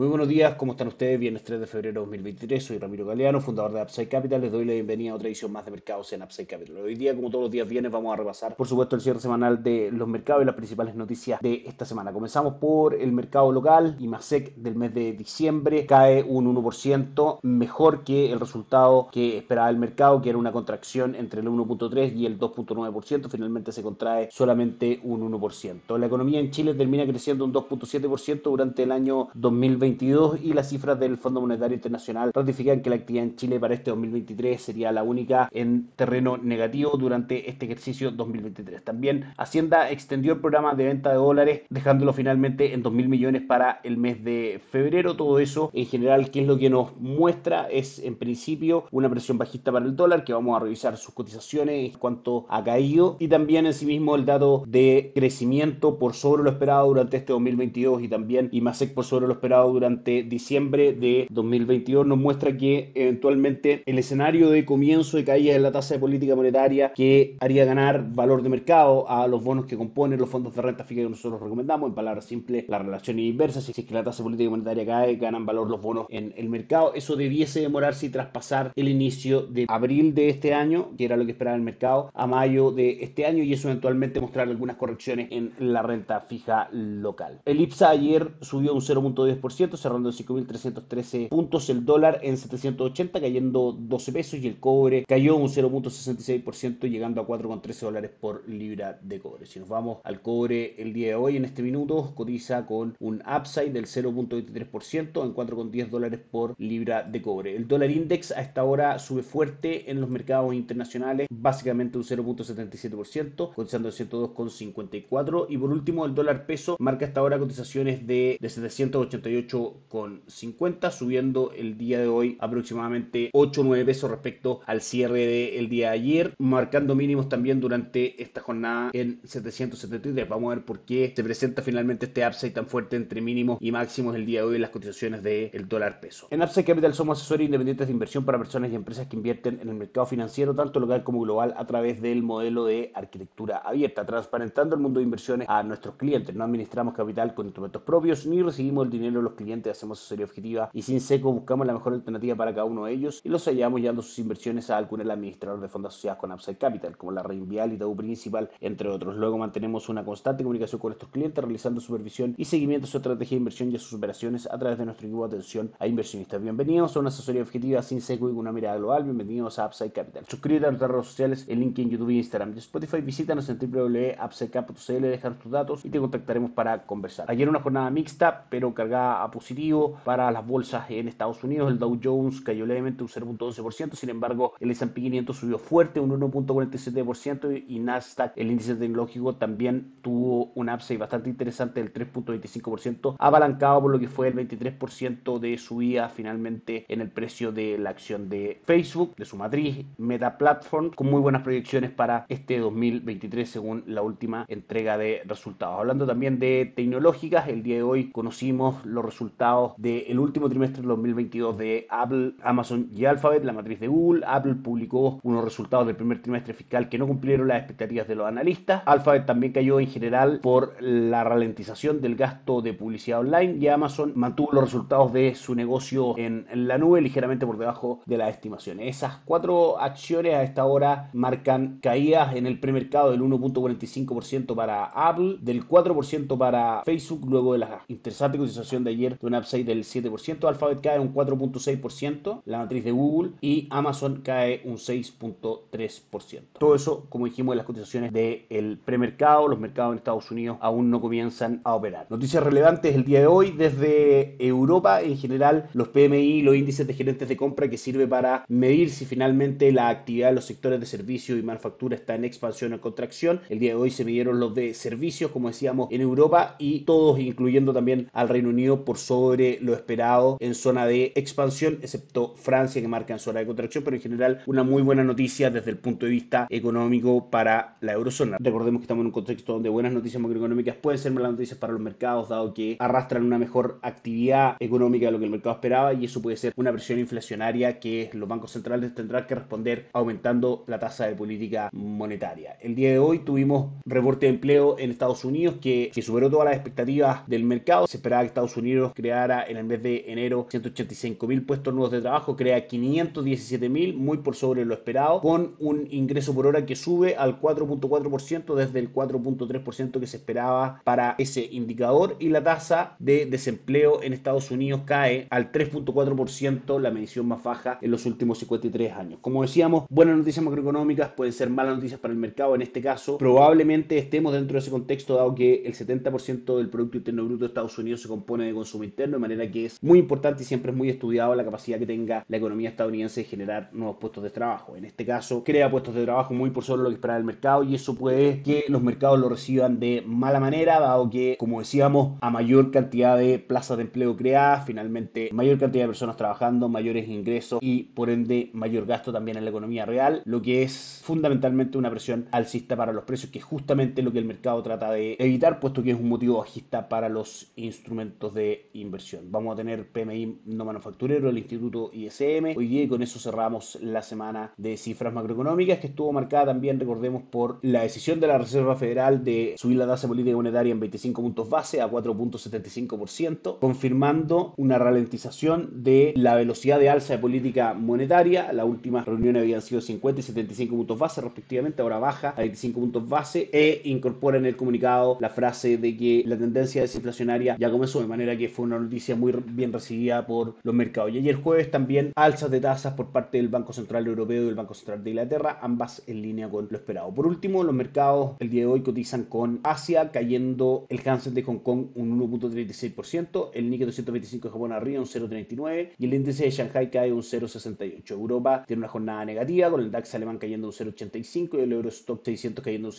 Muy buenos días, ¿cómo están ustedes? Viernes 3 de febrero de 2023, soy Ramiro Galeano, fundador de Upside Capital. Les doy la bienvenida a otra edición más de mercados en Upside Capital. Hoy día, como todos los días viernes, vamos a repasar, por supuesto, el cierre semanal de los mercados y las principales noticias de esta semana. Comenzamos por el mercado local. IMASEC del mes de diciembre cae un 1%, mejor que el resultado que esperaba el mercado, que era una contracción entre el 1.3 y el 2.9%. Finalmente se contrae solamente un 1%. La economía en Chile termina creciendo un 2.7% durante el año 2020 y las cifras del Fondo Monetario Internacional ratifican que la actividad en Chile para este 2023 sería la única en terreno negativo durante este ejercicio 2023. También Hacienda extendió el programa de venta de dólares dejándolo finalmente en 2.000 millones para el mes de febrero. Todo eso en general, ¿qué es lo que nos muestra? Es en principio una presión bajista para el dólar que vamos a revisar sus cotizaciones, cuánto ha caído y también en sí mismo el dato de crecimiento por sobre lo esperado durante este 2022 y también IMASEC por sobre lo esperado durante durante diciembre de 2022 nos muestra que eventualmente el escenario de comienzo de caída de la tasa de política monetaria que haría ganar valor de mercado a los bonos que componen los fondos de renta fija que nosotros recomendamos, en palabras simples, la relación es inversa, si es que la tasa de política monetaria cae, ganan valor los bonos en el mercado, eso debiese demorarse y traspasar el inicio de abril de este año, que era lo que esperaba el mercado, a mayo de este año y eso eventualmente mostrar algunas correcciones en la renta fija local. El IPSA ayer subió un 0.10%, cerrando en 5.313 puntos, el dólar en 780 cayendo 12 pesos y el cobre cayó un 0.66% llegando a 4,13 dólares por libra de cobre. Si nos vamos al cobre el día de hoy, en este minuto cotiza con un upside del 0.23% en 4,10 dólares por libra de cobre. El dólar index a esta hora sube fuerte en los mercados internacionales, básicamente un 0.77%, cotizando en 102,54 y por último el dólar peso marca hasta ahora cotizaciones de, de 788 con 50, subiendo el día de hoy aproximadamente 8 o 9 pesos respecto al cierre del día de ayer, marcando mínimos también durante esta jornada en 773. Vamos a ver por qué se presenta finalmente este upside tan fuerte entre mínimos y máximos el día de hoy en las cotizaciones del dólar peso. En Upside Capital somos asesores independientes de inversión para personas y empresas que invierten en el mercado financiero, tanto local como global, a través del modelo de arquitectura abierta, transparentando el mundo de inversiones a nuestros clientes. No administramos capital con instrumentos propios ni recibimos el dinero de los clientes hacemos asesoría objetiva y sin seco buscamos la mejor alternativa para cada uno de ellos y los hallamos llevando sus inversiones a algún administrador de fondos asociados con Upside Capital, como la Reinvial y Tau Principal, entre otros. Luego mantenemos una constante comunicación con nuestros clientes, realizando supervisión y seguimiento de su estrategia de inversión y a sus operaciones a través de nuestro equipo de atención a inversionistas. Bienvenidos a una asesoría objetiva sin seco y con una mirada global. Bienvenidos a Upside Capital. Suscríbete a nuestras redes sociales, el en YouTube, Instagram y Spotify. Visítanos en www.upsidecap.cl, dejar tus datos y te contactaremos para conversar. Ayer una jornada mixta, pero cargada a positivo para las bolsas en Estados Unidos. El Dow Jones cayó levemente un 0.12%, sin embargo el S&P 500 subió fuerte un 1.47% y Nasdaq, el índice tecnológico, también tuvo un upside bastante interesante del 3.25%, abalancado por lo que fue el 23% de subida finalmente en el precio de la acción de Facebook, de su matriz Meta Platform, con muy buenas proyecciones para este 2023 según la última entrega de resultados. Hablando también de tecnológicas, el día de hoy conocimos los resultados resultados del último trimestre del 2022 de Apple, Amazon y Alphabet, la matriz de Google. Apple publicó unos resultados del primer trimestre fiscal que no cumplieron las expectativas de los analistas. Alphabet también cayó en general por la ralentización del gasto de publicidad online y Amazon mantuvo los resultados de su negocio en, la nube ligeramente por debajo de las estimaciones. Esas cuatro acciones a esta hora marcan caídas en el premercado del 1.45% para Apple, del 4% para Facebook luego de la interesante cotización de ayer de un upside del 7%, Alphabet cae un 4.6%, la matriz de Google, y Amazon cae un 6.3%. Todo eso, como dijimos, en las cotizaciones del premercado, los mercados en Estados Unidos aún no comienzan a operar. Noticias relevantes el día de hoy desde Europa, en general, los PMI, los índices de gerentes de compra que sirve para medir si finalmente la actividad de los sectores de servicio y manufactura está en expansión o contracción. El día de hoy se midieron los de servicios, como decíamos, en Europa y todos, incluyendo también al Reino Unido, por sobre lo esperado en zona de expansión, excepto Francia que marca en zona de contracción, pero en general una muy buena noticia desde el punto de vista económico para la eurozona. Recordemos que estamos en un contexto donde buenas noticias macroeconómicas pueden ser malas noticias para los mercados, dado que arrastran una mejor actividad económica de lo que el mercado esperaba y eso puede ser una presión inflacionaria que los bancos centrales tendrán que responder aumentando la tasa de política monetaria. El día de hoy tuvimos reporte de empleo en Estados Unidos que, superó todas las expectativas del mercado. Se esperaba que Estados Unidos creara en el mes de enero 185 mil puestos nuevos de trabajo, crea 517 mil, muy por sobre lo esperado, con un ingreso por hora que sube al 4.4% desde el 4.3% que se esperaba para ese indicador y la tasa de desempleo en Estados Unidos cae al 3.4%, la medición más baja en los últimos 53 años. Como decíamos, buenas noticias macroeconómicas pueden ser malas noticias para el mercado. En este caso, probablemente estemos dentro de ese contexto, dado que el 70% del Producto Interno Bruto de Estados Unidos se compone de consumo interno, de manera que es muy importante y siempre es muy estudiado la capacidad que tenga la economía estadounidense de generar nuevos puestos de trabajo. En este caso, crea puestos de trabajo muy por sobre lo que espera el mercado y eso puede que los mercados lo reciban de mala manera, dado que, como decíamos, a mayor cantidad de plazas de empleo creadas, finalmente mayor cantidad de personas trabajando, mayores ingresos y por ende mayor gasto también en la economía real, lo que es fundamentalmente una presión alcista para los precios, que es lo que el mercado trata de evitar, puesto que es un motivo bajista para los instrumentos de inversión. Vamos a tener PMI no manufacturero, el Instituto ISM, hoy día y con eso cerramos la semana de cifras macroeconómicas que estuvo marcada también, recordemos, por la decisión de la Reserva Federal de subir la tasa política monetaria en 25 puntos base a 4.75%, confirmando una ralentización de la velocidad de alza de política monetaria. La última reunión habían sido 50 y 75 puntos base respectivamente, ahora baja a 25 puntos base e incorpora en el comunicado la frase de que la tendencia desinflacionaria ya comenzó, de manera que fue una noticia muy bien recibida por los mercados. Y ayer jueves también alzas de tasas por parte del Banco Central Europeo y del Banco Central de Inglaterra, ambas en línea con lo esperado. Por último, los mercados el día de hoy cotizan con Asia cayendo el Hansen de Hong Kong un 1.36%, el Nikkei 225 de Japón arriba un 0.39 y el índice de Shanghai cae un 0.68. Europa tiene una jornada negativa con el DAX alemán cayendo un 0.85 y el Eurostock 600 cayendo un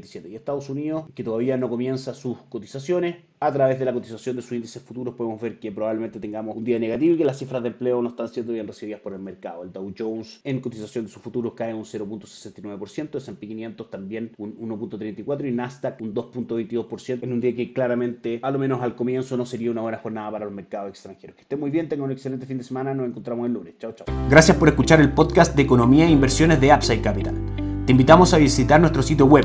0.37. Y Estados Unidos, que todavía no comienza sus cotizaciones, a través de la cotización de sus índices futuros podemos ver que probablemente tengamos un día negativo y que las cifras de empleo no están siendo bien recibidas por el mercado. El Dow Jones en cotización de sus futuros cae un 0.69%, S&P 500 también un 1.34% y Nasdaq un 2.22% en un día que claramente, a lo menos al comienzo, no sería una buena jornada para los mercados extranjeros. Que estén muy bien, tengan un excelente fin de semana, nos encontramos el lunes. Chao, chao. Gracias por escuchar el podcast de Economía e Inversiones de Upside Capital. Te invitamos a visitar nuestro sitio web